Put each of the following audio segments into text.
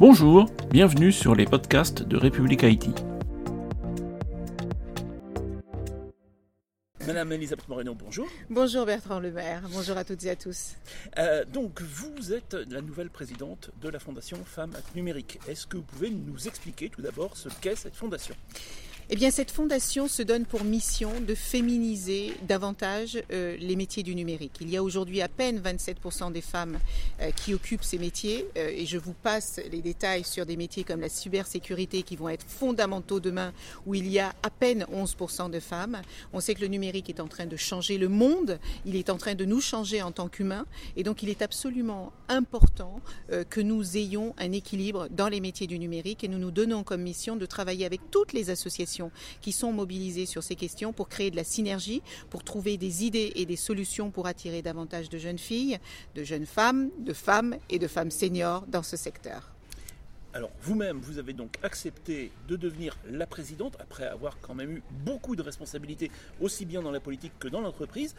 Bonjour, bienvenue sur les podcasts de République Haïti. Madame Elisabeth Moreno, bonjour. Bonjour Bertrand Lemaire, bonjour à toutes et à tous. Euh, donc vous êtes la nouvelle présidente de la Fondation Femmes Numérique. Est-ce que vous pouvez nous expliquer tout d'abord ce qu'est cette fondation? Eh bien, cette fondation se donne pour mission de féminiser davantage euh, les métiers du numérique. Il y a aujourd'hui à peine 27% des femmes euh, qui occupent ces métiers, euh, et je vous passe les détails sur des métiers comme la cybersécurité qui vont être fondamentaux demain, où il y a à peine 11% de femmes. On sait que le numérique est en train de changer le monde, il est en train de nous changer en tant qu'humains, et donc il est absolument important que nous ayons un équilibre dans les métiers du numérique, et nous nous donnons comme mission de travailler avec toutes les associations qui sont mobilisées sur ces questions pour créer de la synergie, pour trouver des idées et des solutions pour attirer davantage de jeunes filles, de jeunes femmes, de femmes et de femmes seniors dans ce secteur. Alors vous-même, vous avez donc accepté de devenir la présidente après avoir quand même eu beaucoup de responsabilités, aussi bien dans la politique que dans l'entreprise.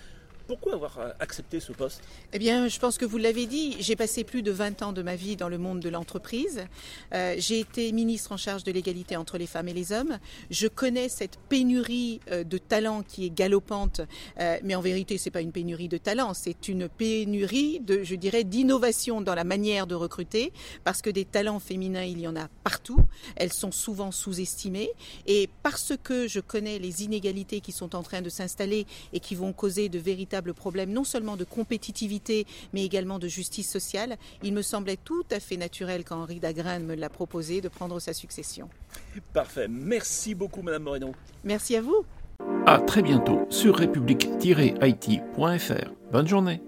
Pourquoi avoir euh, accepté ce poste? Eh bien, je pense que vous l'avez dit, j'ai passé plus de 20 ans de ma vie dans le monde de l'entreprise. Euh, j'ai été ministre en charge de l'égalité entre les femmes et les hommes. Je connais cette pénurie euh, de talents qui est galopante, mais en vérité, c'est pas une pénurie de talents, c'est une pénurie de, je dirais, d'innovation dans la manière de recruter, parce que des talents féminins, il y en a partout. Elles sont souvent sous-estimées, et parce que je connais les inégalités qui sont en train de s'installer et qui vont causer de véritables problème non seulement de compétitivité, mais également de justice sociale, il me semblait tout à fait naturel quand Henri me l'a proposé de prendre sa succession. Parfait. Merci beaucoup, Madame Moreno. Merci à vous. À très bientôt sur république-it.fr. Bonne journée.